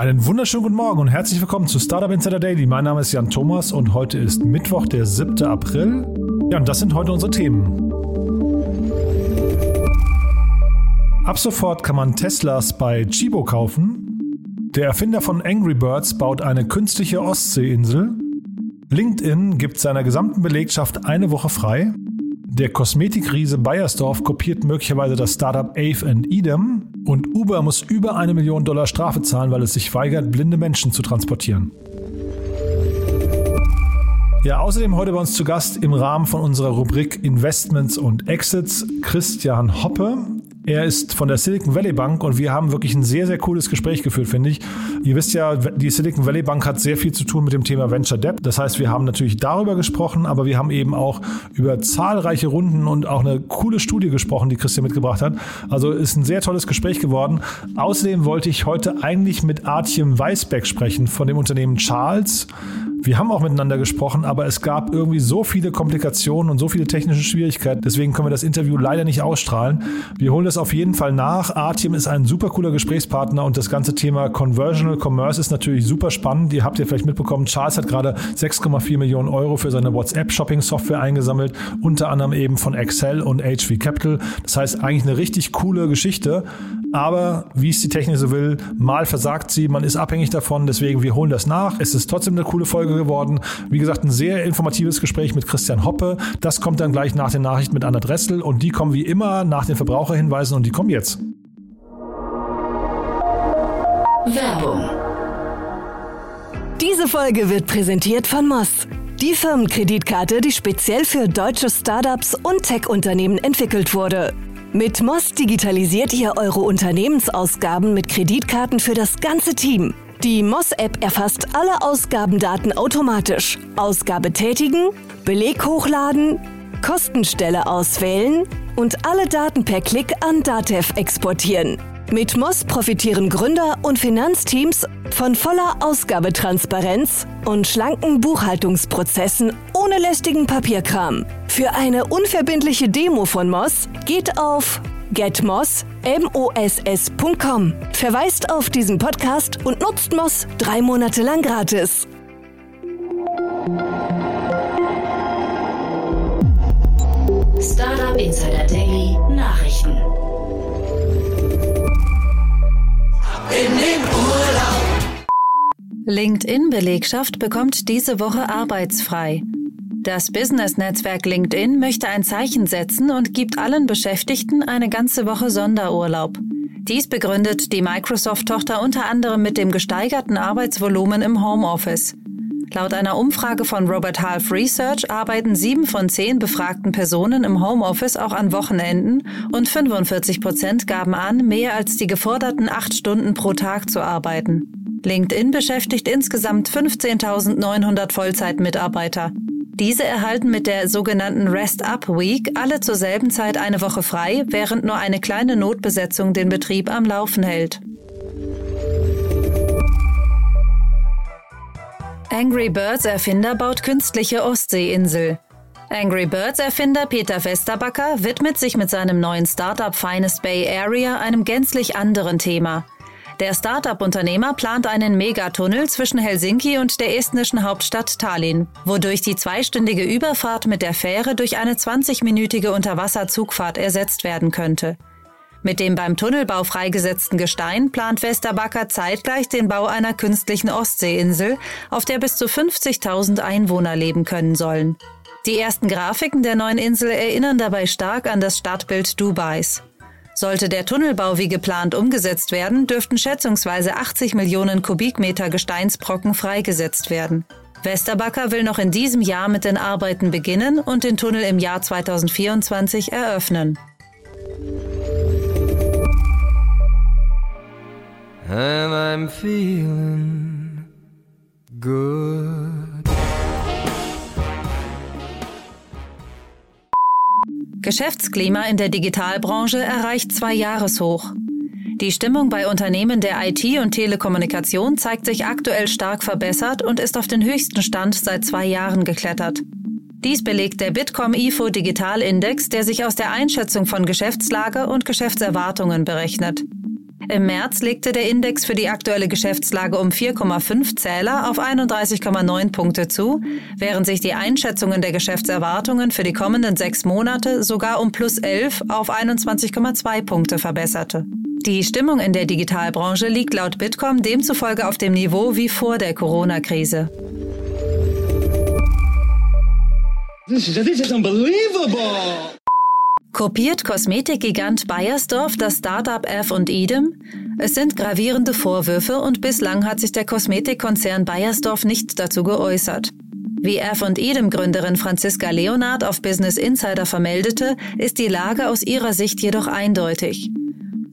Einen wunderschönen guten Morgen und herzlich willkommen zu Startup Insider Daily. Mein Name ist Jan Thomas und heute ist Mittwoch, der 7. April. Ja, und das sind heute unsere Themen. Ab sofort kann man Teslas bei Chibo kaufen. Der Erfinder von Angry Birds baut eine künstliche Ostseeinsel. LinkedIn gibt seiner gesamten Belegschaft eine Woche frei. Der Kosmetikriese Bayersdorf kopiert möglicherweise das Startup Ave Idem und Uber muss über eine Million Dollar Strafe zahlen, weil es sich weigert, blinde Menschen zu transportieren. Ja, außerdem heute bei uns zu Gast im Rahmen von unserer Rubrik Investments und Exits Christian Hoppe. Er ist von der Silicon Valley Bank und wir haben wirklich ein sehr, sehr cooles Gespräch geführt, finde ich. Ihr wisst ja, die Silicon Valley Bank hat sehr viel zu tun mit dem Thema Venture Debt. Das heißt, wir haben natürlich darüber gesprochen, aber wir haben eben auch über zahlreiche Runden und auch eine coole Studie gesprochen, die Christian mitgebracht hat. Also ist ein sehr tolles Gespräch geworden. Außerdem wollte ich heute eigentlich mit Artjem Weisbeck sprechen von dem Unternehmen Charles. Wir haben auch miteinander gesprochen, aber es gab irgendwie so viele Komplikationen und so viele technische Schwierigkeiten. Deswegen können wir das Interview leider nicht ausstrahlen. Wir holen das auf jeden Fall nach. Artium ist ein super cooler Gesprächspartner und das ganze Thema Conversional Commerce ist natürlich super spannend. Ihr habt ja vielleicht mitbekommen, Charles hat gerade 6,4 Millionen Euro für seine WhatsApp-Shopping-Software eingesammelt, unter anderem eben von Excel und HV Capital. Das heißt eigentlich eine richtig coole Geschichte. Aber wie es die Technik so will, mal versagt sie, man ist abhängig davon, deswegen wir holen das nach. Es ist trotzdem eine coole Folge geworden. Wie gesagt, ein sehr informatives Gespräch mit Christian Hoppe. Das kommt dann gleich nach den Nachrichten mit Anna Dressel und die kommen wie immer nach den Verbraucherhinweisen und die kommen jetzt. Werbung. Diese Folge wird präsentiert von Moss. Die Firmenkreditkarte, die speziell für deutsche Startups und Tech-Unternehmen entwickelt wurde. Mit Moss digitalisiert ihr eure Unternehmensausgaben mit Kreditkarten für das ganze Team. Die Moss-App erfasst alle Ausgabendaten automatisch. Ausgabe tätigen, Beleg hochladen, Kostenstelle auswählen und alle Daten per Klick an Datev exportieren. Mit Moss profitieren Gründer und Finanzteams von voller Ausgabetransparenz und schlanken Buchhaltungsprozessen ohne lästigen Papierkram. Für eine unverbindliche Demo von Moss geht auf getmoss.com. Verweist auf diesen Podcast und nutzt Moss drei Monate lang gratis. Startup Insider Daily Nachrichten. in den Urlaub. LinkedIn-Belegschaft bekommt diese Woche arbeitsfrei. Das Business-Netzwerk LinkedIn möchte ein Zeichen setzen und gibt allen Beschäftigten eine ganze Woche Sonderurlaub. Dies begründet die Microsoft-Tochter unter anderem mit dem gesteigerten Arbeitsvolumen im Homeoffice. Laut einer Umfrage von Robert Half Research arbeiten sieben von zehn befragten Personen im Homeoffice auch an Wochenenden und 45 Prozent gaben an, mehr als die geforderten acht Stunden pro Tag zu arbeiten. LinkedIn beschäftigt insgesamt 15.900 Vollzeitmitarbeiter. Diese erhalten mit der sogenannten Rest Up Week alle zur selben Zeit eine Woche frei, während nur eine kleine Notbesetzung den Betrieb am Laufen hält. Angry Birds Erfinder baut künstliche Ostseeinsel. Angry Birds Erfinder Peter Westerbacker widmet sich mit seinem neuen Startup Finest Bay Area einem gänzlich anderen Thema. Der Startup-Unternehmer plant einen Megatunnel zwischen Helsinki und der estnischen Hauptstadt Tallinn, wodurch die zweistündige Überfahrt mit der Fähre durch eine 20-minütige Unterwasserzugfahrt ersetzt werden könnte. Mit dem beim Tunnelbau freigesetzten Gestein plant Westerbacker zeitgleich den Bau einer künstlichen Ostseeinsel, auf der bis zu 50.000 Einwohner leben können sollen. Die ersten Grafiken der neuen Insel erinnern dabei stark an das Stadtbild Dubais. Sollte der Tunnelbau wie geplant umgesetzt werden, dürften schätzungsweise 80 Millionen Kubikmeter Gesteinsbrocken freigesetzt werden. Westerbacker will noch in diesem Jahr mit den Arbeiten beginnen und den Tunnel im Jahr 2024 eröffnen. and I'm feeling good. Geschäftsklima in der Digitalbranche erreicht zwei Jahreshoch. Die Stimmung bei Unternehmen der IT und Telekommunikation zeigt sich aktuell stark verbessert und ist auf den höchsten Stand seit zwei Jahren geklettert. Dies belegt der Bitkom IFO Digital Index, der sich aus der Einschätzung von Geschäftslage und Geschäftserwartungen berechnet. Im März legte der Index für die aktuelle Geschäftslage um 4,5 Zähler auf 31,9 Punkte zu, während sich die Einschätzungen der Geschäftserwartungen für die kommenden sechs Monate sogar um plus 11 auf 21,2 Punkte verbesserte. Die Stimmung in der Digitalbranche liegt laut Bitkom demzufolge auf dem Niveau wie vor der Corona-Krise. This is, this is unbelievable! Kopiert Kosmetikgigant Bayersdorf das Startup F und Edem? Es sind gravierende Vorwürfe und bislang hat sich der Kosmetikkonzern Bayersdorf nicht dazu geäußert. Wie F und Edem Gründerin Franziska Leonard auf Business Insider vermeldete, ist die Lage aus ihrer Sicht jedoch eindeutig.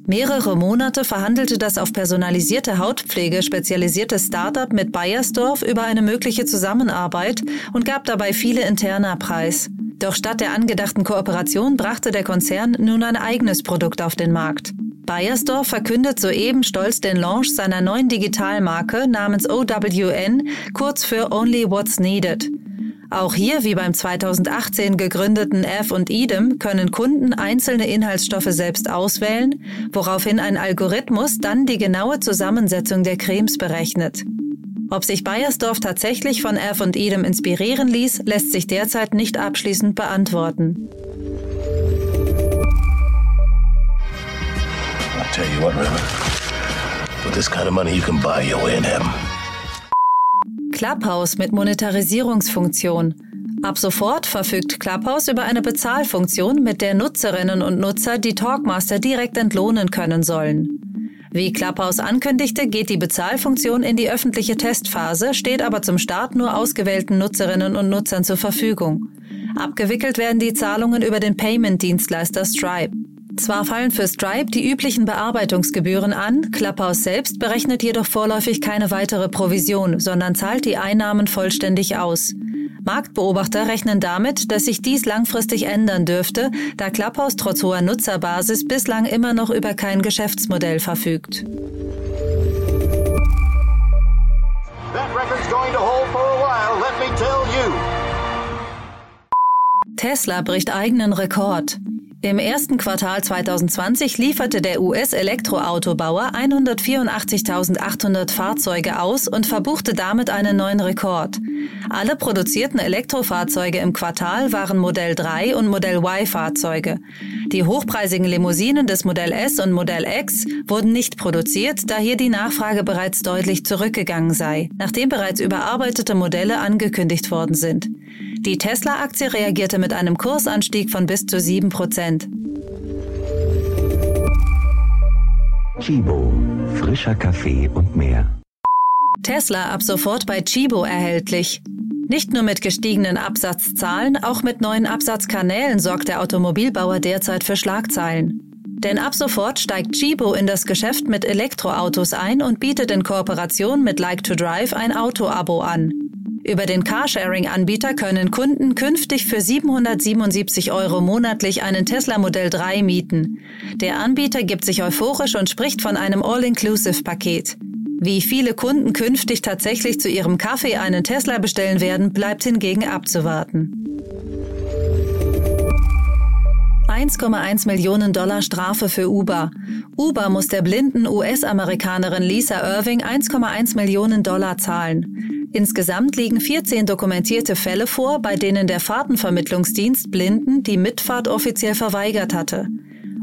Mehrere Monate verhandelte das auf personalisierte Hautpflege spezialisierte Startup mit Bayersdorf über eine mögliche Zusammenarbeit und gab dabei viele Interna preis. Doch statt der angedachten Kooperation brachte der Konzern nun ein eigenes Produkt auf den Markt. Bayersdorf verkündet soeben stolz den Launch seiner neuen Digitalmarke namens OWN, kurz für Only What's Needed. Auch hier, wie beim 2018 gegründeten F und Idem, können Kunden einzelne Inhaltsstoffe selbst auswählen, woraufhin ein Algorithmus dann die genaue Zusammensetzung der Cremes berechnet. Ob sich Bayersdorf tatsächlich von F und Idem inspirieren ließ, lässt sich derzeit nicht abschließend beantworten. I tell you what, River. With this kind of money, you can buy your way in heaven. Clubhouse mit Monetarisierungsfunktion. Ab sofort verfügt Clubhouse über eine Bezahlfunktion, mit der Nutzerinnen und Nutzer die Talkmaster direkt entlohnen können sollen. Wie Clubhouse ankündigte, geht die Bezahlfunktion in die öffentliche Testphase, steht aber zum Start nur ausgewählten Nutzerinnen und Nutzern zur Verfügung. Abgewickelt werden die Zahlungen über den Payment-Dienstleister Stripe. Zwar fallen für Stripe die üblichen Bearbeitungsgebühren an, Clubhouse selbst berechnet jedoch vorläufig keine weitere Provision, sondern zahlt die Einnahmen vollständig aus. Marktbeobachter rechnen damit, dass sich dies langfristig ändern dürfte, da Clubhouse trotz hoher Nutzerbasis bislang immer noch über kein Geschäftsmodell verfügt. Tesla bricht eigenen Rekord. Im ersten Quartal 2020 lieferte der US-Elektroautobauer 184.800 Fahrzeuge aus und verbuchte damit einen neuen Rekord. Alle produzierten Elektrofahrzeuge im Quartal waren Modell 3 und Modell Y Fahrzeuge. Die hochpreisigen Limousinen des Modell S und Modell X wurden nicht produziert, da hier die Nachfrage bereits deutlich zurückgegangen sei, nachdem bereits überarbeitete Modelle angekündigt worden sind. Die Tesla-Aktie reagierte mit einem Kursanstieg von bis zu 7 Prozent. Chibo, frischer Kaffee und mehr. Tesla ab sofort bei Chibo erhältlich. Nicht nur mit gestiegenen Absatzzahlen, auch mit neuen Absatzkanälen sorgt der Automobilbauer derzeit für Schlagzeilen. Denn ab sofort steigt Chibo in das Geschäft mit Elektroautos ein und bietet in Kooperation mit Like to Drive ein Auto-Abo an. Über den Carsharing-Anbieter können Kunden künftig für 777 Euro monatlich einen Tesla Modell 3 mieten. Der Anbieter gibt sich euphorisch und spricht von einem All-Inclusive-Paket. Wie viele Kunden künftig tatsächlich zu ihrem Kaffee einen Tesla bestellen werden, bleibt hingegen abzuwarten. 1,1 Millionen Dollar Strafe für Uber. Uber muss der blinden US-Amerikanerin Lisa Irving 1,1 Millionen Dollar zahlen. Insgesamt liegen 14 dokumentierte Fälle vor, bei denen der Fahrtenvermittlungsdienst Blinden die Mitfahrt offiziell verweigert hatte.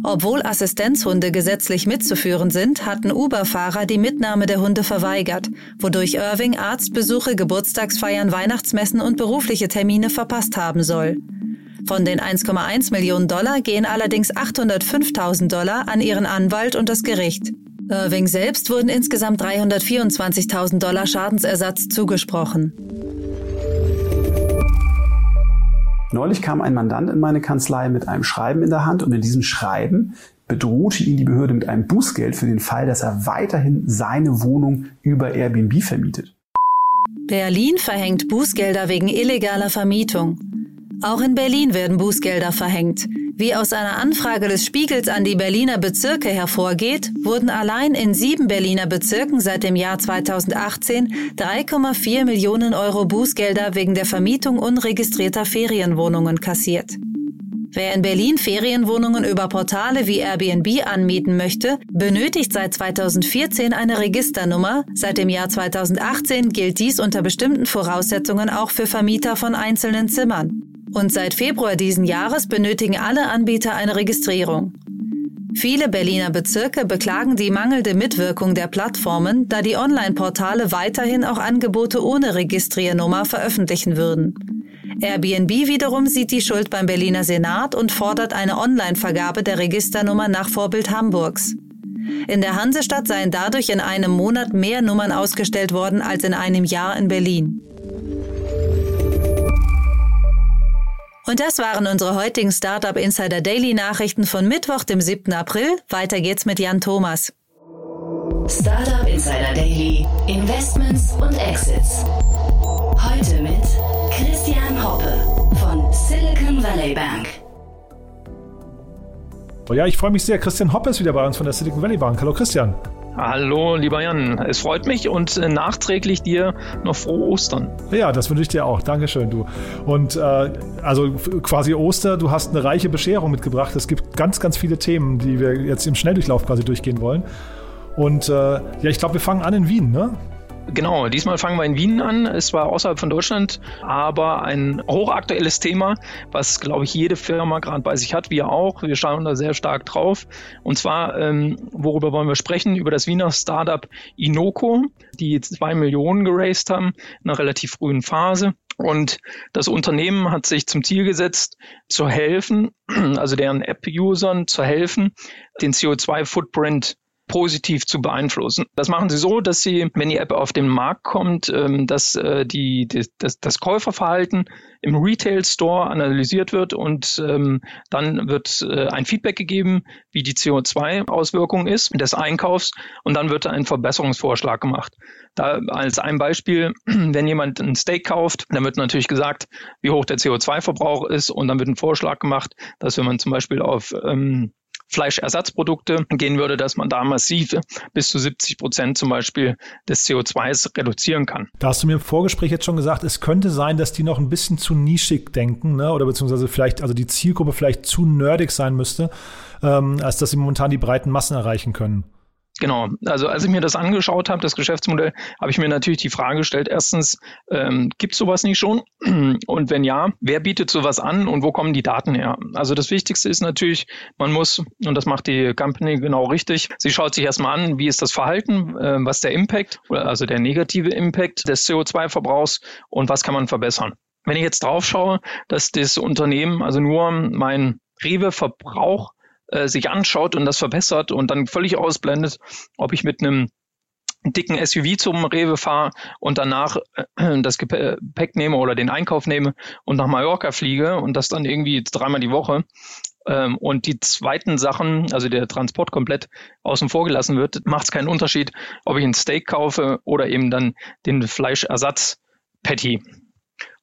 Obwohl Assistenzhunde gesetzlich mitzuführen sind, hatten Uber-Fahrer die Mitnahme der Hunde verweigert, wodurch Irving Arztbesuche, Geburtstagsfeiern, Weihnachtsmessen und berufliche Termine verpasst haben soll. Von den 1,1 Millionen Dollar gehen allerdings 805.000 Dollar an ihren Anwalt und das Gericht. Irving selbst wurden insgesamt 324.000 Dollar Schadensersatz zugesprochen. Neulich kam ein Mandant in meine Kanzlei mit einem Schreiben in der Hand und in diesem Schreiben bedrohte ihn die Behörde mit einem Bußgeld für den Fall, dass er weiterhin seine Wohnung über Airbnb vermietet. Berlin verhängt Bußgelder wegen illegaler Vermietung. Auch in Berlin werden Bußgelder verhängt. Wie aus einer Anfrage des Spiegels an die Berliner Bezirke hervorgeht, wurden allein in sieben Berliner Bezirken seit dem Jahr 2018 3,4 Millionen Euro Bußgelder wegen der Vermietung unregistrierter Ferienwohnungen kassiert. Wer in Berlin Ferienwohnungen über Portale wie Airbnb anmieten möchte, benötigt seit 2014 eine Registernummer. Seit dem Jahr 2018 gilt dies unter bestimmten Voraussetzungen auch für Vermieter von einzelnen Zimmern. Und seit Februar diesen Jahres benötigen alle Anbieter eine Registrierung. Viele Berliner Bezirke beklagen die mangelnde Mitwirkung der Plattformen, da die Online-Portale weiterhin auch Angebote ohne Registriernummer veröffentlichen würden. Airbnb wiederum sieht die Schuld beim Berliner Senat und fordert eine Online-Vergabe der Registernummer nach Vorbild Hamburgs. In der Hansestadt seien dadurch in einem Monat mehr Nummern ausgestellt worden als in einem Jahr in Berlin. Und das waren unsere heutigen Startup Insider Daily Nachrichten von Mittwoch, dem 7. April. Weiter geht's mit Jan Thomas. Startup Insider Daily, Investments und Exits. Heute mit Christian Hoppe von Silicon Valley Bank. Oh ja, ich freue mich sehr. Christian Hoppe ist wieder bei uns von der Silicon Valley Bank. Hallo Christian. Hallo, lieber Jan. Es freut mich und äh, nachträglich dir noch frohe Ostern. Ja, das wünsche ich dir auch. Dankeschön, du. Und äh, also quasi Oster, du hast eine reiche Bescherung mitgebracht. Es gibt ganz, ganz viele Themen, die wir jetzt im Schnelldurchlauf quasi durchgehen wollen. Und äh, ja, ich glaube, wir fangen an in Wien, ne? Genau, diesmal fangen wir in Wien an. Es war außerhalb von Deutschland, aber ein hochaktuelles Thema, was, glaube ich, jede Firma gerade bei sich hat, wir auch. Wir schauen da sehr stark drauf. Und zwar, ähm, worüber wollen wir sprechen? Über das Wiener Startup Inoco, die zwei Millionen geraced haben in einer relativ frühen Phase. Und das Unternehmen hat sich zum Ziel gesetzt, zu helfen, also deren App-Usern zu helfen, den CO2-Footprint positiv zu beeinflussen. Das machen sie so, dass sie, wenn die App auf den Markt kommt, ähm, dass äh, die, das, das Käuferverhalten im Retail Store analysiert wird und ähm, dann wird äh, ein Feedback gegeben, wie die CO2-Auswirkung ist des Einkaufs und dann wird ein Verbesserungsvorschlag gemacht. Da als ein Beispiel, wenn jemand ein Steak kauft, dann wird natürlich gesagt, wie hoch der CO2-Verbrauch ist und dann wird ein Vorschlag gemacht, dass wenn man zum Beispiel auf ähm, Fleischersatzprodukte gehen würde, dass man da massiv bis zu 70 Prozent zum Beispiel des CO2s reduzieren kann. Da hast du mir im Vorgespräch jetzt schon gesagt, es könnte sein, dass die noch ein bisschen zu nischig denken, ne? oder beziehungsweise vielleicht, also die Zielgruppe vielleicht zu nerdig sein müsste, ähm, als dass sie momentan die breiten Massen erreichen können. Genau, also als ich mir das angeschaut habe, das Geschäftsmodell, habe ich mir natürlich die Frage gestellt, erstens, ähm, gibt es sowas nicht schon? Und wenn ja, wer bietet sowas an und wo kommen die Daten her? Also das Wichtigste ist natürlich, man muss, und das macht die Company genau richtig, sie schaut sich erstmal an, wie ist das Verhalten, äh, was der Impact, also der negative Impact des CO2-Verbrauchs und was kann man verbessern. Wenn ich jetzt drauf schaue, dass das Unternehmen also nur mein Rewe-Verbrauch äh, sich anschaut und das verbessert und dann völlig ausblendet, ob ich mit einem dicken SUV zum Rewe fahre und danach äh, das Gepäck nehme oder den Einkauf nehme und nach Mallorca fliege und das dann irgendwie dreimal die Woche ähm, und die zweiten Sachen, also der Transport komplett außen vor gelassen wird, macht es keinen Unterschied, ob ich ein Steak kaufe oder eben dann den Fleischersatz Patty.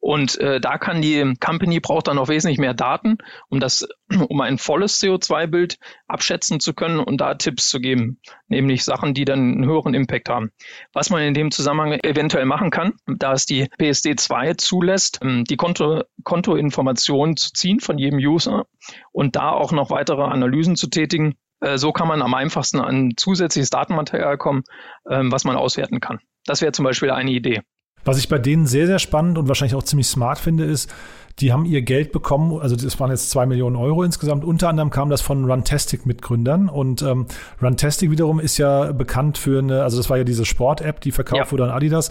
Und äh, da kann die Company braucht dann noch wesentlich mehr Daten, um das, um ein volles CO2-Bild abschätzen zu können und da Tipps zu geben, nämlich Sachen, die dann einen höheren Impact haben. Was man in dem Zusammenhang eventuell machen kann, da es die PSD 2 zulässt, ähm, die Konto, Kontoinformationen zu ziehen von jedem User und da auch noch weitere Analysen zu tätigen. Äh, so kann man am einfachsten an zusätzliches Datenmaterial kommen, ähm, was man auswerten kann. Das wäre zum Beispiel eine Idee. Was ich bei denen sehr, sehr spannend und wahrscheinlich auch ziemlich smart finde, ist, die haben ihr Geld bekommen, also das waren jetzt zwei Millionen Euro insgesamt. Unter anderem kam das von Runtastic-Mitgründern. Und ähm, Runtastic wiederum ist ja bekannt für eine, also das war ja diese Sport-App, die verkauft ja. wurde an Adidas.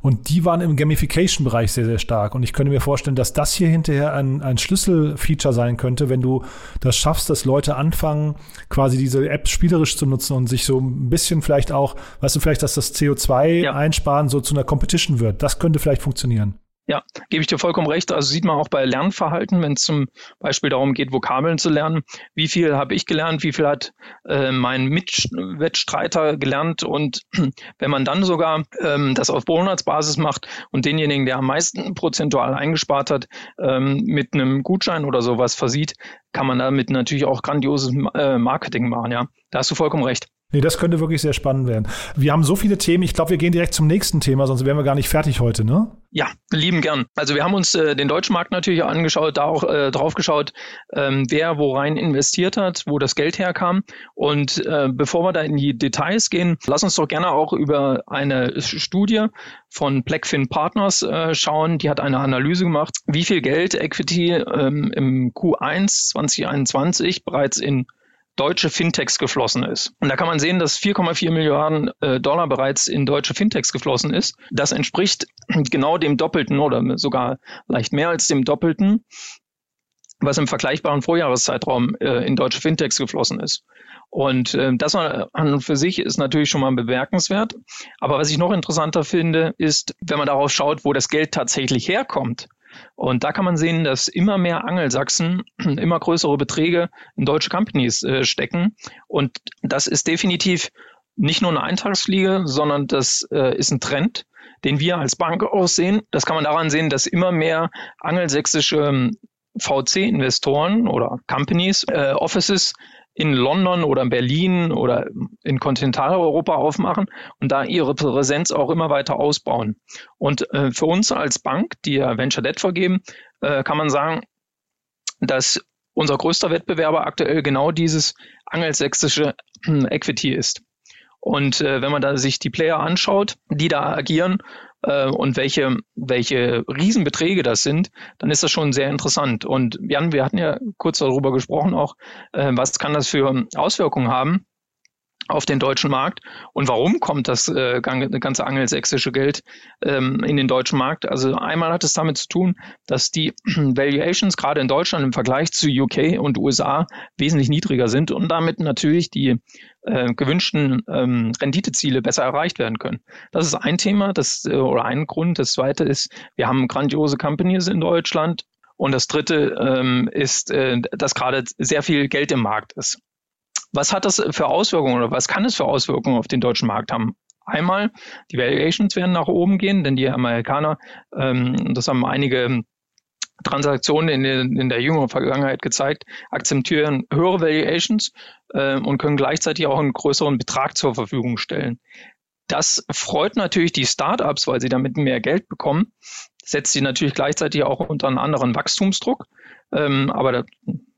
Und die waren im Gamification-Bereich sehr, sehr stark. Und ich könnte mir vorstellen, dass das hier hinterher ein, ein Schlüsselfeature sein könnte, wenn du das schaffst, dass Leute anfangen, quasi diese App spielerisch zu nutzen und sich so ein bisschen vielleicht auch, weißt du, vielleicht, dass das CO2-Einsparen ja. so zu einer Competition wird. Das könnte vielleicht funktionieren. Ja, gebe ich dir vollkommen recht. Also sieht man auch bei Lernverhalten, wenn es zum Beispiel darum geht, Vokabeln zu lernen. Wie viel habe ich gelernt? Wie viel hat äh, mein Mitwettstreiter gelernt? Und wenn man dann sogar ähm, das auf Monatsbasis macht und denjenigen, der am meisten prozentual eingespart hat, ähm, mit einem Gutschein oder sowas versieht, kann man damit natürlich auch grandioses äh, Marketing machen. Ja, da hast du vollkommen recht. Nee, das könnte wirklich sehr spannend werden. Wir haben so viele Themen. Ich glaube, wir gehen direkt zum nächsten Thema, sonst wären wir gar nicht fertig heute, ne? Ja, lieben gern. Also wir haben uns äh, den deutschen Markt natürlich angeschaut, da auch äh, drauf geschaut, ähm, wer wo rein investiert hat, wo das Geld herkam. Und äh, bevor wir da in die Details gehen, lass uns doch gerne auch über eine Studie von Blackfin Partners äh, schauen. Die hat eine Analyse gemacht, wie viel Geld Equity ähm, im Q1 2021 bereits in deutsche Fintechs geflossen ist. Und da kann man sehen, dass 4,4 Milliarden äh, Dollar bereits in deutsche Fintechs geflossen ist. Das entspricht genau dem Doppelten oder sogar leicht mehr als dem Doppelten, was im vergleichbaren Vorjahreszeitraum äh, in deutsche Fintechs geflossen ist. Und äh, das an und für sich ist natürlich schon mal bemerkenswert. Aber was ich noch interessanter finde, ist, wenn man darauf schaut, wo das Geld tatsächlich herkommt. Und da kann man sehen, dass immer mehr Angelsachsen immer größere Beträge in deutsche Companies äh, stecken. Und das ist definitiv nicht nur eine Eintagsfliege, sondern das äh, ist ein Trend, den wir als Bank auch sehen. Das kann man daran sehen, dass immer mehr angelsächsische ähm, VC-Investoren oder Companies, äh, Offices in London oder Berlin oder in Kontinentaleuropa aufmachen und da ihre Präsenz auch immer weiter ausbauen. Und äh, für uns als Bank, die ja Venture Debt vergeben, äh, kann man sagen, dass unser größter Wettbewerber aktuell genau dieses angelsächsische äh, Equity ist. Und äh, wenn man da sich die Player anschaut, die da agieren, äh, und welche, welche Riesenbeträge das sind, dann ist das schon sehr interessant. Und Jan, wir hatten ja kurz darüber gesprochen auch, äh, was kann das für Auswirkungen haben? Auf den deutschen Markt. Und warum kommt das äh, ganze angelsächsische Geld ähm, in den deutschen Markt? Also einmal hat es damit zu tun, dass die Valuations gerade in Deutschland im Vergleich zu UK und USA wesentlich niedriger sind und damit natürlich die äh, gewünschten ähm, Renditeziele besser erreicht werden können. Das ist ein Thema, das äh, oder ein Grund. Das zweite ist, wir haben grandiose Companies in Deutschland. Und das dritte ähm, ist, äh, dass gerade sehr viel Geld im Markt ist. Was hat das für Auswirkungen oder was kann es für Auswirkungen auf den deutschen Markt haben? Einmal, die Valuations werden nach oben gehen, denn die Amerikaner, ähm, das haben einige Transaktionen in, den, in der jüngeren Vergangenheit gezeigt, akzeptieren höhere Valuations äh, und können gleichzeitig auch einen größeren Betrag zur Verfügung stellen. Das freut natürlich die Startups, weil sie damit mehr Geld bekommen, setzt sie natürlich gleichzeitig auch unter einen anderen Wachstumsdruck. Ähm, aber da,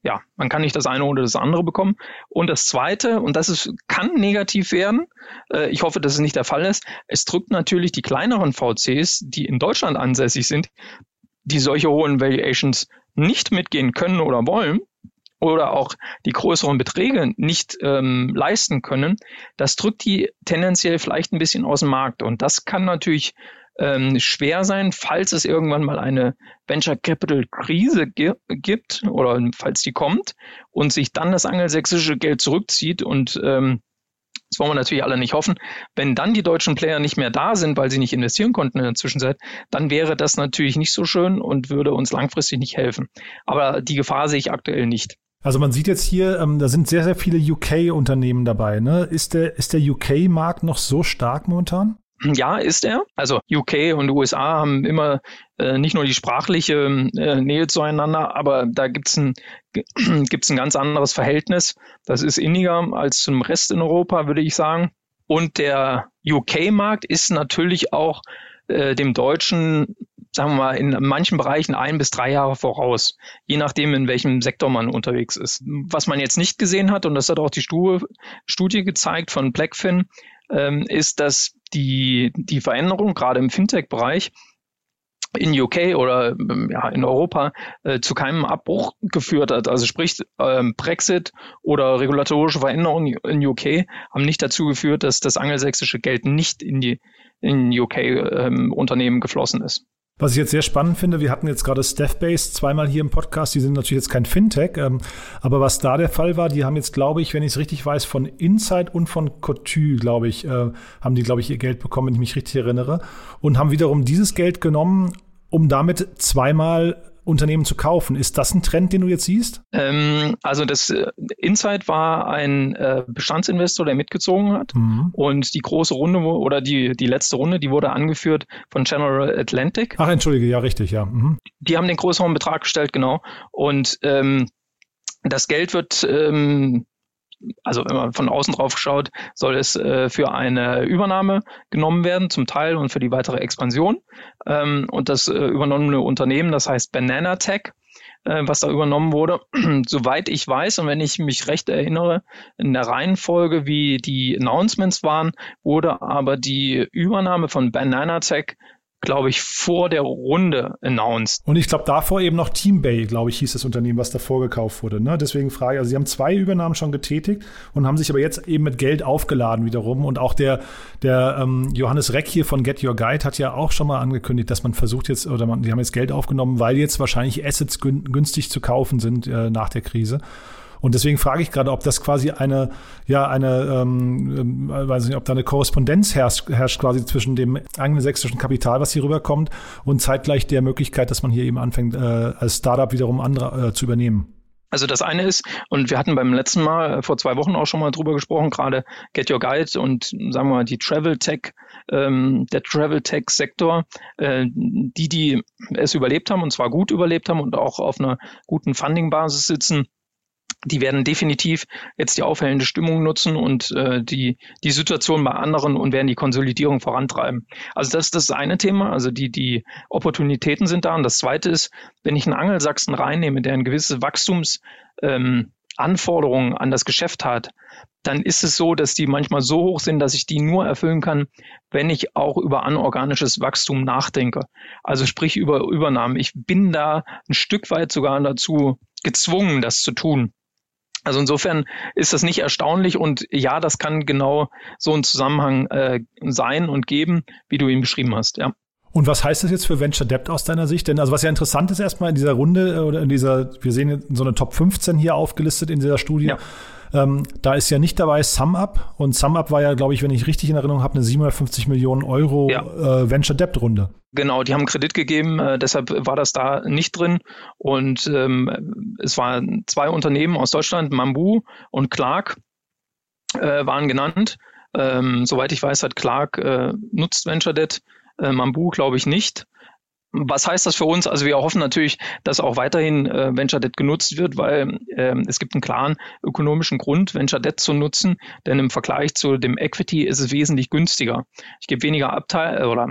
ja, man kann nicht das eine oder das andere bekommen. Und das Zweite, und das ist, kann negativ werden, äh, ich hoffe, dass es nicht der Fall ist, es drückt natürlich die kleineren VCs, die in Deutschland ansässig sind, die solche hohen Valuations nicht mitgehen können oder wollen, oder auch die größeren Beträge nicht ähm, leisten können, das drückt die tendenziell vielleicht ein bisschen aus dem Markt. Und das kann natürlich ähm, schwer sein, falls es irgendwann mal eine Venture Capital Krise gi gibt oder falls die kommt und sich dann das angelsächsische Geld zurückzieht und ähm, das wollen wir natürlich alle nicht hoffen. Wenn dann die deutschen Player nicht mehr da sind, weil sie nicht investieren konnten in der Zwischenzeit, dann wäre das natürlich nicht so schön und würde uns langfristig nicht helfen. Aber die Gefahr sehe ich aktuell nicht. Also man sieht jetzt hier, ähm, da sind sehr, sehr viele UK-Unternehmen dabei. Ne? Ist der, ist der UK-Markt noch so stark momentan? Ja, ist er. Also UK und USA haben immer äh, nicht nur die sprachliche äh, Nähe zueinander, aber da gibt's ein, gibt's ein ganz anderes Verhältnis. Das ist inniger als zum Rest in Europa, würde ich sagen. Und der UK-Markt ist natürlich auch äh, dem deutschen, sagen wir mal, in manchen Bereichen ein bis drei Jahre voraus, je nachdem, in welchem Sektor man unterwegs ist. Was man jetzt nicht gesehen hat, und das hat auch die Studie gezeigt von Blackfin, ähm, ist, dass die, die Veränderung gerade im Fintech-Bereich in UK oder ähm, ja, in Europa äh, zu keinem Abbruch geführt hat. Also sprich, ähm, Brexit oder regulatorische Veränderungen in UK haben nicht dazu geführt, dass das angelsächsische Geld nicht in die in UK ähm, Unternehmen geflossen ist. Was ich jetzt sehr spannend finde, wir hatten jetzt gerade Staffbase zweimal hier im Podcast, die sind natürlich jetzt kein Fintech, ähm, aber was da der Fall war, die haben jetzt, glaube ich, wenn ich es richtig weiß, von Insight und von Cotu, glaube ich, äh, haben die, glaube ich, ihr Geld bekommen, wenn ich mich richtig erinnere, und haben wiederum dieses Geld genommen, um damit zweimal Unternehmen zu kaufen. Ist das ein Trend, den du jetzt siehst? Ähm, also das äh, Insight war ein äh, Bestandsinvestor, der mitgezogen hat. Mhm. Und die große Runde oder die, die letzte Runde, die wurde angeführt von General Atlantic. Ach, entschuldige, ja, richtig, ja. Mhm. Die haben den größeren Betrag gestellt, genau. Und ähm, das Geld wird ähm, also wenn man von außen drauf schaut, soll es äh, für eine Übernahme genommen werden, zum Teil und für die weitere Expansion. Ähm, und das äh, übernommene Unternehmen, das heißt Banana Tech, äh, was da übernommen wurde. Soweit ich weiß und wenn ich mich recht erinnere, in der Reihenfolge, wie die Announcements waren, wurde aber die Übernahme von Banana Tech glaube ich, vor der Runde announced. Und ich glaube, davor eben noch Teambay, glaube ich, hieß das Unternehmen, was davor gekauft wurde. Ne? Deswegen frage ich, also sie haben zwei Übernahmen schon getätigt und haben sich aber jetzt eben mit Geld aufgeladen wiederum. Und auch der, der ähm, Johannes Reck hier von Get Your Guide hat ja auch schon mal angekündigt, dass man versucht jetzt, oder man, die haben jetzt Geld aufgenommen, weil jetzt wahrscheinlich Assets günstig zu kaufen sind äh, nach der Krise. Und deswegen frage ich gerade, ob das quasi eine, ja, eine, ähm, äh, weiß nicht, ob da eine Korrespondenz herrscht, herrscht quasi zwischen dem angelsächsischen Kapital, was hier rüberkommt, und zeitgleich der Möglichkeit, dass man hier eben anfängt, äh, als Startup wiederum andere äh, zu übernehmen. Also das eine ist, und wir hatten beim letzten Mal äh, vor zwei Wochen auch schon mal drüber gesprochen, gerade Get Your Guide und sagen wir mal die Travel Tech, ähm, der Travel Tech Sektor, äh, die, die es überlebt haben und zwar gut überlebt haben und auch auf einer guten Funding-Basis sitzen, die werden definitiv jetzt die aufhellende Stimmung nutzen und äh, die, die Situation bei anderen und werden die Konsolidierung vorantreiben. Also das ist das eine Thema, also die, die Opportunitäten sind da. Und das zweite ist, wenn ich einen Angelsachsen reinnehme, der ein gewisses Wachstumsanforderungen ähm, an das Geschäft hat, dann ist es so, dass die manchmal so hoch sind, dass ich die nur erfüllen kann, wenn ich auch über anorganisches Wachstum nachdenke. Also sprich über Übernahmen. Ich bin da ein Stück weit sogar dazu gezwungen, das zu tun. Also insofern ist das nicht erstaunlich und ja, das kann genau so ein Zusammenhang äh, sein und geben, wie du ihn beschrieben hast, ja. Und was heißt das jetzt für Venture Debt aus deiner Sicht? Denn also was ja interessant ist erstmal in dieser Runde äh, oder in dieser, wir sehen so eine Top 15 hier aufgelistet in dieser Studie. Ja. Ähm, da ist ja nicht dabei SumUp und SumUp war ja, glaube ich, wenn ich richtig in Erinnerung habe, eine 750 Millionen Euro ja. äh, Venture Debt Runde. Genau, die haben Kredit gegeben, äh, deshalb war das da nicht drin. Und ähm, es waren zwei Unternehmen aus Deutschland, Mambu und Clark, äh, waren genannt. Ähm, soweit ich weiß, hat Clark äh, nutzt Venture Debt, äh, Mambu glaube ich nicht. Was heißt das für uns? Also wir hoffen natürlich, dass auch weiterhin äh, Venture Debt genutzt wird, weil ähm, es gibt einen klaren ökonomischen Grund, Venture Debt zu nutzen, denn im Vergleich zu dem Equity ist es wesentlich günstiger. Ich gebe weniger Abteil oder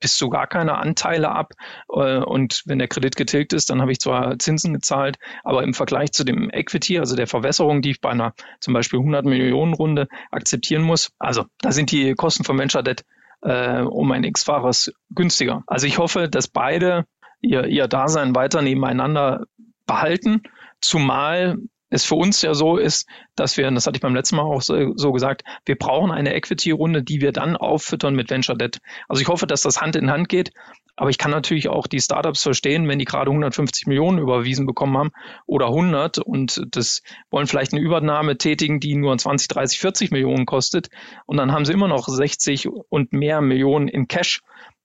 bis zu gar keine Anteile ab äh, und wenn der Kredit getilgt ist, dann habe ich zwar Zinsen gezahlt, aber im Vergleich zu dem Equity, also der Verwässerung, die ich bei einer zum Beispiel 100 Millionen Runde akzeptieren muss, also da sind die Kosten von Venture Debt äh, um ein X-Faches günstiger. Also ich hoffe, dass beide ihr, ihr Dasein weiter nebeneinander behalten, zumal es für uns ja so ist, dass wir, das hatte ich beim letzten Mal auch so, so gesagt, wir brauchen eine Equity-Runde, die wir dann auffüttern mit Venture Debt. Also ich hoffe, dass das Hand in Hand geht. Aber ich kann natürlich auch die Startups verstehen, wenn die gerade 150 Millionen überwiesen bekommen haben oder 100 und das wollen vielleicht eine Übernahme tätigen, die nur 20, 30, 40 Millionen kostet und dann haben sie immer noch 60 und mehr Millionen in Cash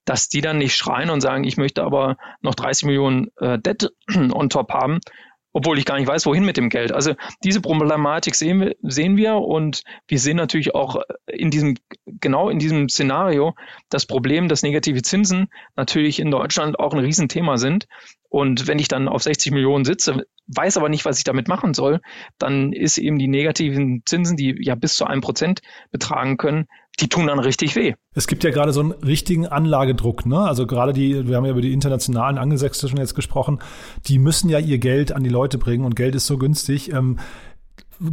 dass die dann nicht schreien und sagen, ich möchte aber noch 30 Millionen äh, Debt on top haben, obwohl ich gar nicht weiß, wohin mit dem Geld. Also diese Problematik sehen wir, sehen wir und wir sehen natürlich auch in diesem, genau in diesem Szenario das Problem, dass negative Zinsen natürlich in Deutschland auch ein Riesenthema sind. Und wenn ich dann auf 60 Millionen sitze, weiß aber nicht, was ich damit machen soll, dann ist eben die negativen Zinsen, die ja bis zu einem Prozent betragen können, die tun dann richtig weh. Es gibt ja gerade so einen richtigen Anlagedruck, ne? Also gerade die, wir haben ja über die internationalen Angelsächsischen jetzt gesprochen, die müssen ja ihr Geld an die Leute bringen und Geld ist so günstig. Ähm,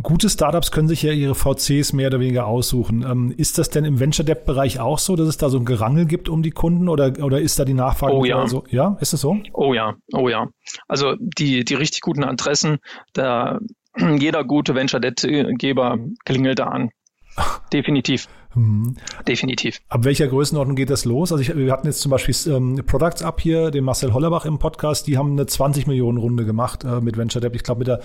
gute Startups können sich ja ihre VCs mehr oder weniger aussuchen. Ähm, ist das denn im Venture Debt Bereich auch so, dass es da so ein Gerangel gibt um die Kunden oder, oder ist da die Nachfrage? Oh ja. So? Ja, ist es so? Oh ja, oh ja. Also die, die richtig guten Adressen, da jeder gute Venture Debt Geber klingelt da an. Definitiv. Mhm. Definitiv. Ab welcher Größenordnung geht das los? Also ich, wir hatten jetzt zum Beispiel ähm, Products Up hier, den Marcel Hollerbach im Podcast, die haben eine 20 Millionen Runde gemacht äh, mit Venture Debt. Ich glaube mit der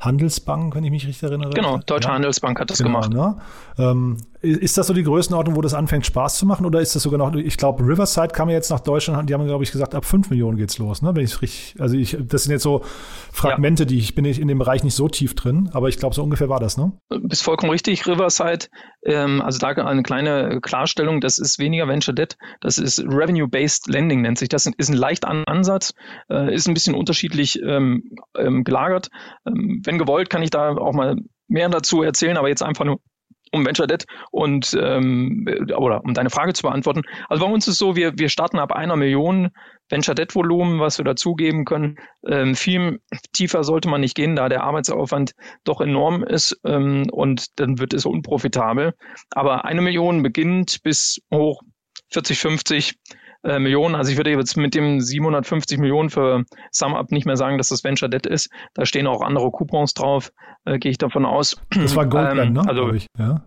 Handelsbank, wenn ich mich richtig erinnere. Genau, Deutsche ja. Handelsbank hat das genau, gemacht. Ne? Ähm, ist das so die Größenordnung, wo das anfängt Spaß zu machen oder ist das sogar noch, ich glaube, Riverside kam ja jetzt nach Deutschland, die haben, glaube ich, gesagt, ab 5 Millionen geht's los, ne? Wenn ich richtig, also ich, das sind jetzt so Fragmente, ja. die ich bin in dem Bereich nicht so tief drin, aber ich glaube, so ungefähr war das, ne? Bist vollkommen richtig, Riverside, ähm, also da eine kleine Klarstellung, das ist weniger Venture Debt, das ist Revenue-Based Lending nennt sich. Das ist ein leicht anderer Ansatz, äh, ist ein bisschen unterschiedlich ähm, ähm, gelagert. Ähm, wenn gewollt, kann ich da auch mal mehr dazu erzählen, aber jetzt einfach nur um Venture Debt und ähm, oder um deine Frage zu beantworten. Also bei uns ist so, wir, wir starten ab einer Million Venture Debt Volumen, was wir dazugeben können. Ähm, viel tiefer sollte man nicht gehen, da der Arbeitsaufwand doch enorm ist ähm, und dann wird es unprofitabel. Aber eine Million beginnt bis hoch 40, 50 äh, Millionen. Also ich würde jetzt mit dem 750 Millionen für SumUp nicht mehr sagen, dass das Venture Debt ist. Da stehen auch andere Coupons drauf, äh, gehe ich davon aus. Das war Goldman, ähm, ne? Also, ich, ja.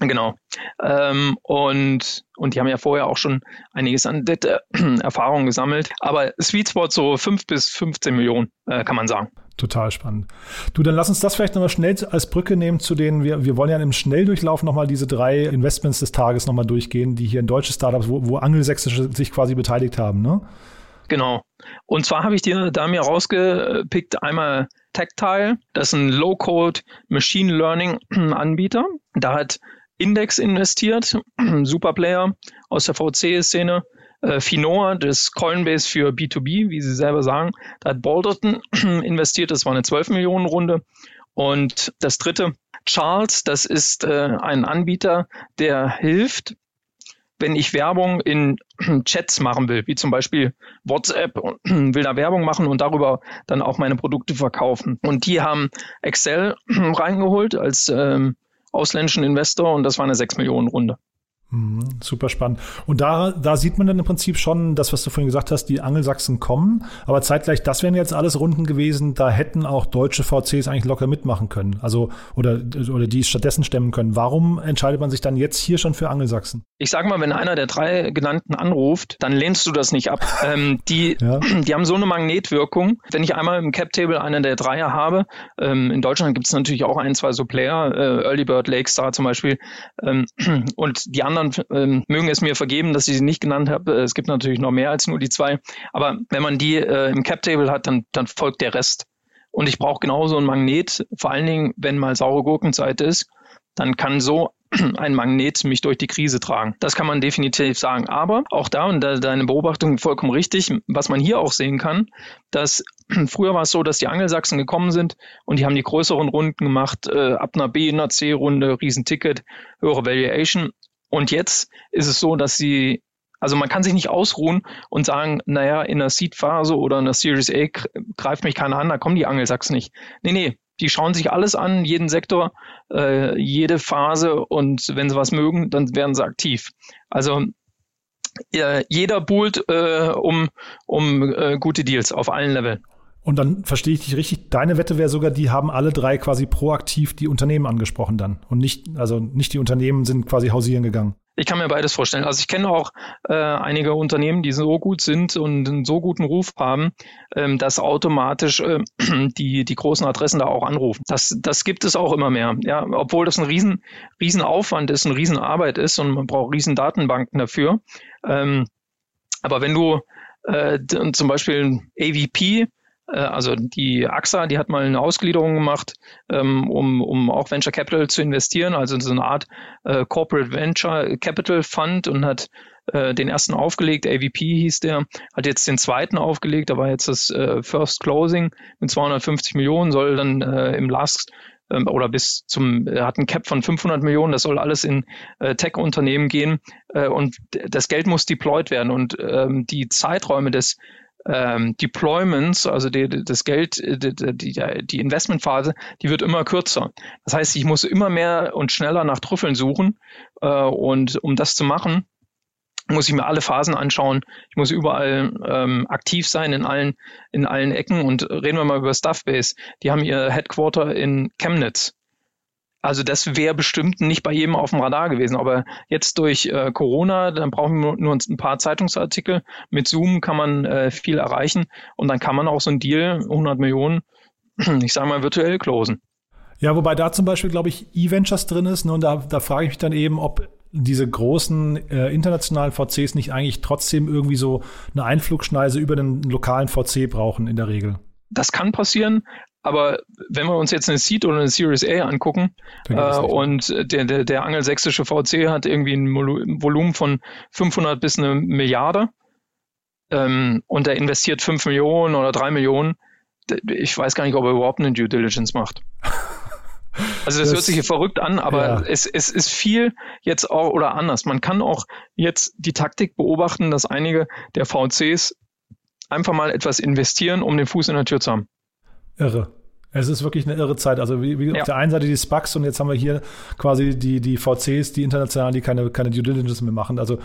Genau. Ähm, und, und die haben ja vorher auch schon einiges an Erfahrung gesammelt. Aber Sweet Spot so 5 bis 15 Millionen, äh, kann man sagen. Total spannend. Du, dann lass uns das vielleicht nochmal schnell als Brücke nehmen zu denen, wir, wir wollen ja im Schnelldurchlauf nochmal diese drei Investments des Tages nochmal durchgehen, die hier in deutsche Startups, wo, wo angelsächsische sich quasi beteiligt haben, ne? Genau. Und zwar habe ich dir da mir rausgepickt einmal Tactile, das ist ein Low-Code Machine Learning Anbieter. Da hat Index investiert, super Player aus der VC-Szene. Äh, Finoa, das Coinbase für B2B, wie sie selber sagen, da hat Balderton investiert, das war eine 12 Millionen Runde. Und das dritte, Charles, das ist äh, ein Anbieter, der hilft, wenn ich Werbung in Chats machen will, wie zum Beispiel WhatsApp, will da Werbung machen und darüber dann auch meine Produkte verkaufen. Und die haben Excel reingeholt als ähm, ausländischen Investor und das war eine 6 Millionen Runde. Mhm, super spannend. Und da, da sieht man dann im Prinzip schon das, was du vorhin gesagt hast, die Angelsachsen kommen. Aber zeitgleich, das wären jetzt alles Runden gewesen, da hätten auch deutsche VCs eigentlich locker mitmachen können. Also, oder, oder die stattdessen stemmen können. Warum entscheidet man sich dann jetzt hier schon für Angelsachsen? Ich sage mal, wenn einer der drei genannten anruft, dann lehnst du das nicht ab. ähm, die, ja. die haben so eine Magnetwirkung. Wenn ich einmal im Cap-Table einen der Dreier habe, ähm, in Deutschland gibt es natürlich auch ein, zwei so Player, äh, Early Bird, Lakestar zum Beispiel, ähm, und die anderen anderen ähm, mögen es mir vergeben, dass ich sie nicht genannt habe. Es gibt natürlich noch mehr als nur die zwei. Aber wenn man die äh, im Cap-Table hat, dann, dann folgt der Rest. Und ich brauche genauso ein Magnet, vor allen Dingen, wenn mal saure Gurkenzeit ist, dann kann so ein Magnet mich durch die Krise tragen. Das kann man definitiv sagen. Aber auch da, und da, deine Beobachtung vollkommen richtig, was man hier auch sehen kann, dass früher war es so, dass die Angelsachsen gekommen sind und die haben die größeren Runden gemacht, äh, ab einer B, einer C-Runde, Riesenticket, höhere Valuation. Und jetzt ist es so, dass sie, also man kann sich nicht ausruhen und sagen, naja, in der Seed-Phase oder in der Series A greift mich keiner an, da kommen die Angelsachsen nicht. Nee, nee, die schauen sich alles an, jeden Sektor, äh, jede Phase und wenn sie was mögen, dann werden sie aktiv. Also äh, jeder buhlt äh, um, um äh, gute Deals auf allen Leveln. Und dann verstehe ich dich richtig. Deine Wette wäre sogar, die haben alle drei quasi proaktiv die Unternehmen angesprochen dann. Und nicht, also nicht die Unternehmen sind quasi hausieren gegangen. Ich kann mir beides vorstellen. Also ich kenne auch äh, einige Unternehmen, die so gut sind und einen so guten Ruf haben, ähm, dass automatisch äh, die, die großen Adressen da auch anrufen. Das, das gibt es auch immer mehr. Ja, obwohl das ein riesen, riesen Aufwand ist, eine riesen Arbeit ist und man braucht riesen Datenbanken dafür. Ähm, aber wenn du äh, zum Beispiel AVP äh, also die AXA, die hat mal eine Ausgliederung gemacht, ähm, um, um auch Venture Capital zu investieren, also so eine Art äh, Corporate Venture Capital Fund und hat äh, den ersten aufgelegt, AVP hieß der, hat jetzt den zweiten aufgelegt, da war jetzt das äh, First Closing mit 250 Millionen, soll dann äh, im Last ähm, oder bis zum, hat ein Cap von 500 Millionen, das soll alles in äh, Tech-Unternehmen gehen. Äh, und das Geld muss deployed werden. Und ähm, die Zeiträume des ähm, Deployments, also die, das Geld, die, die, die Investmentphase, die wird immer kürzer. Das heißt, ich muss immer mehr und schneller nach Trüffeln suchen. Äh, und um das zu machen, muss ich mir alle Phasen anschauen. Ich muss überall ähm, aktiv sein in allen in allen Ecken. Und reden wir mal über Stuffbase. Die haben ihr Headquarter in Chemnitz. Also das wäre bestimmt nicht bei jedem auf dem Radar gewesen. Aber jetzt durch äh, Corona, dann brauchen wir nur ein paar Zeitungsartikel. Mit Zoom kann man äh, viel erreichen und dann kann man auch so ein Deal, 100 Millionen, ich sage mal, virtuell closen. Ja, wobei da zum Beispiel, glaube ich, E-Ventures drin ist. Ne, und da, da frage ich mich dann eben, ob diese großen äh, internationalen VCs nicht eigentlich trotzdem irgendwie so eine Einflugschneise über den lokalen VC brauchen in der Regel. Das kann passieren, aber wenn wir uns jetzt eine Seed oder eine Series A angucken äh, und der, der, der angelsächsische VC hat irgendwie ein Volumen von 500 bis eine Milliarde ähm, und er investiert 5 Millionen oder 3 Millionen, ich weiß gar nicht, ob er überhaupt eine Due Diligence macht. Also das, das hört sich hier verrückt an, aber ja. es, es ist viel jetzt auch oder anders. Man kann auch jetzt die Taktik beobachten, dass einige der VCs einfach mal etwas investieren, um den Fuß in der Tür zu haben. Irre. Es ist wirklich eine irre Zeit. Also wie, wie ja. auf der einen Seite die SPACs und jetzt haben wir hier quasi die, die VCs, die internationalen, die keine, keine Due Diligence mehr machen. Also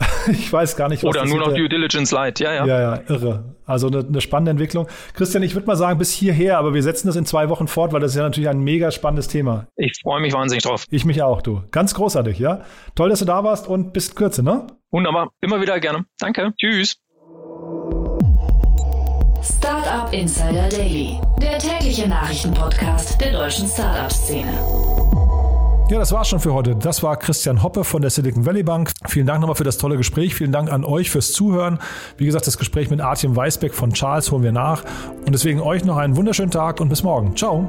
ich weiß gar nicht, was Oder nur noch Due Diligence Light, ja, ja. Ja, ja, irre. Also eine, eine spannende Entwicklung. Christian, ich würde mal sagen, bis hierher, aber wir setzen das in zwei Wochen fort, weil das ist ja natürlich ein mega spannendes Thema. Ich freue mich wahnsinnig drauf. Ich mich auch, du. Ganz großartig, ja. Toll, dass du da warst und bis Kürze, ne? Wunderbar. Immer wieder gerne. Danke. Tschüss. Startup Insider Daily, der tägliche Nachrichtenpodcast der deutschen Startup-Szene. Ja, das war's schon für heute. Das war Christian Hoppe von der Silicon Valley Bank. Vielen Dank nochmal für das tolle Gespräch. Vielen Dank an euch fürs Zuhören. Wie gesagt, das Gespräch mit Artem Weisbeck von Charles holen wir nach. Und deswegen euch noch einen wunderschönen Tag und bis morgen. Ciao.